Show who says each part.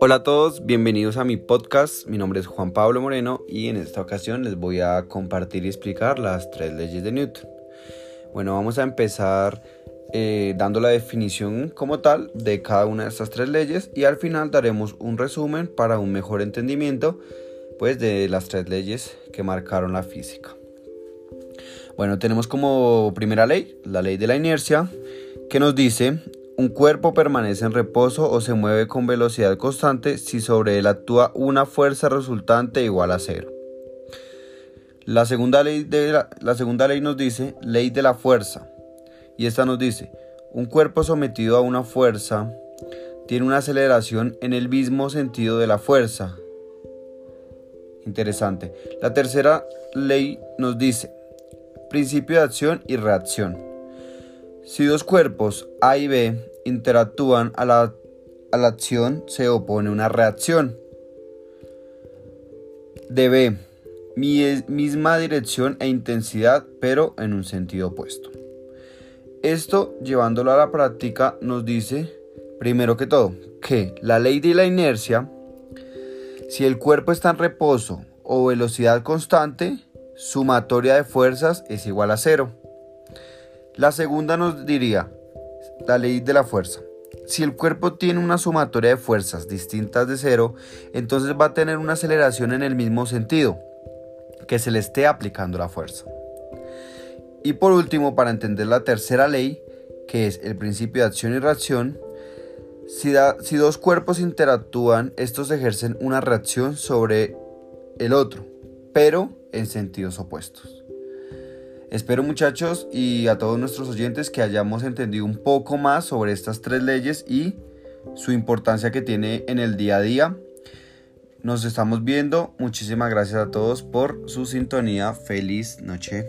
Speaker 1: Hola a todos, bienvenidos a mi podcast. Mi nombre es Juan Pablo Moreno y en esta ocasión les voy a compartir y explicar las tres leyes de Newton. Bueno, vamos a empezar eh, dando la definición como tal de cada una de estas tres leyes y al final daremos un resumen para un mejor entendimiento pues, de las tres leyes que marcaron la física. Bueno, tenemos como primera ley la ley de la inercia que nos dice un cuerpo permanece en reposo o se mueve con velocidad constante si sobre él actúa una fuerza resultante igual a cero. La segunda ley, de la, segunda ley nos dice ley de la fuerza. Y esta nos dice, un cuerpo sometido a una fuerza tiene una aceleración en el mismo sentido de la fuerza. Interesante. La tercera ley nos dice, principio de acción y reacción. Si dos cuerpos A y B interactúan a la, a la acción, se opone una reacción. De B, misma dirección e intensidad, pero en un sentido opuesto. Esto, llevándolo a la práctica, nos dice, primero que todo, que la ley de la inercia, si el cuerpo está en reposo o velocidad constante, sumatoria de fuerzas es igual a cero. La segunda nos diría la ley de la fuerza. Si el cuerpo tiene una sumatoria de fuerzas distintas de cero, entonces va a tener una aceleración en el mismo sentido, que se le esté aplicando la fuerza. Y por último, para entender la tercera ley, que es el principio de acción y reacción, si, si dos cuerpos interactúan, estos ejercen una reacción sobre el otro, pero en sentidos opuestos. Espero muchachos y a todos nuestros oyentes que hayamos entendido un poco más sobre estas tres leyes y su importancia que tiene en el día a día. Nos estamos viendo. Muchísimas gracias a todos por su sintonía. Feliz noche.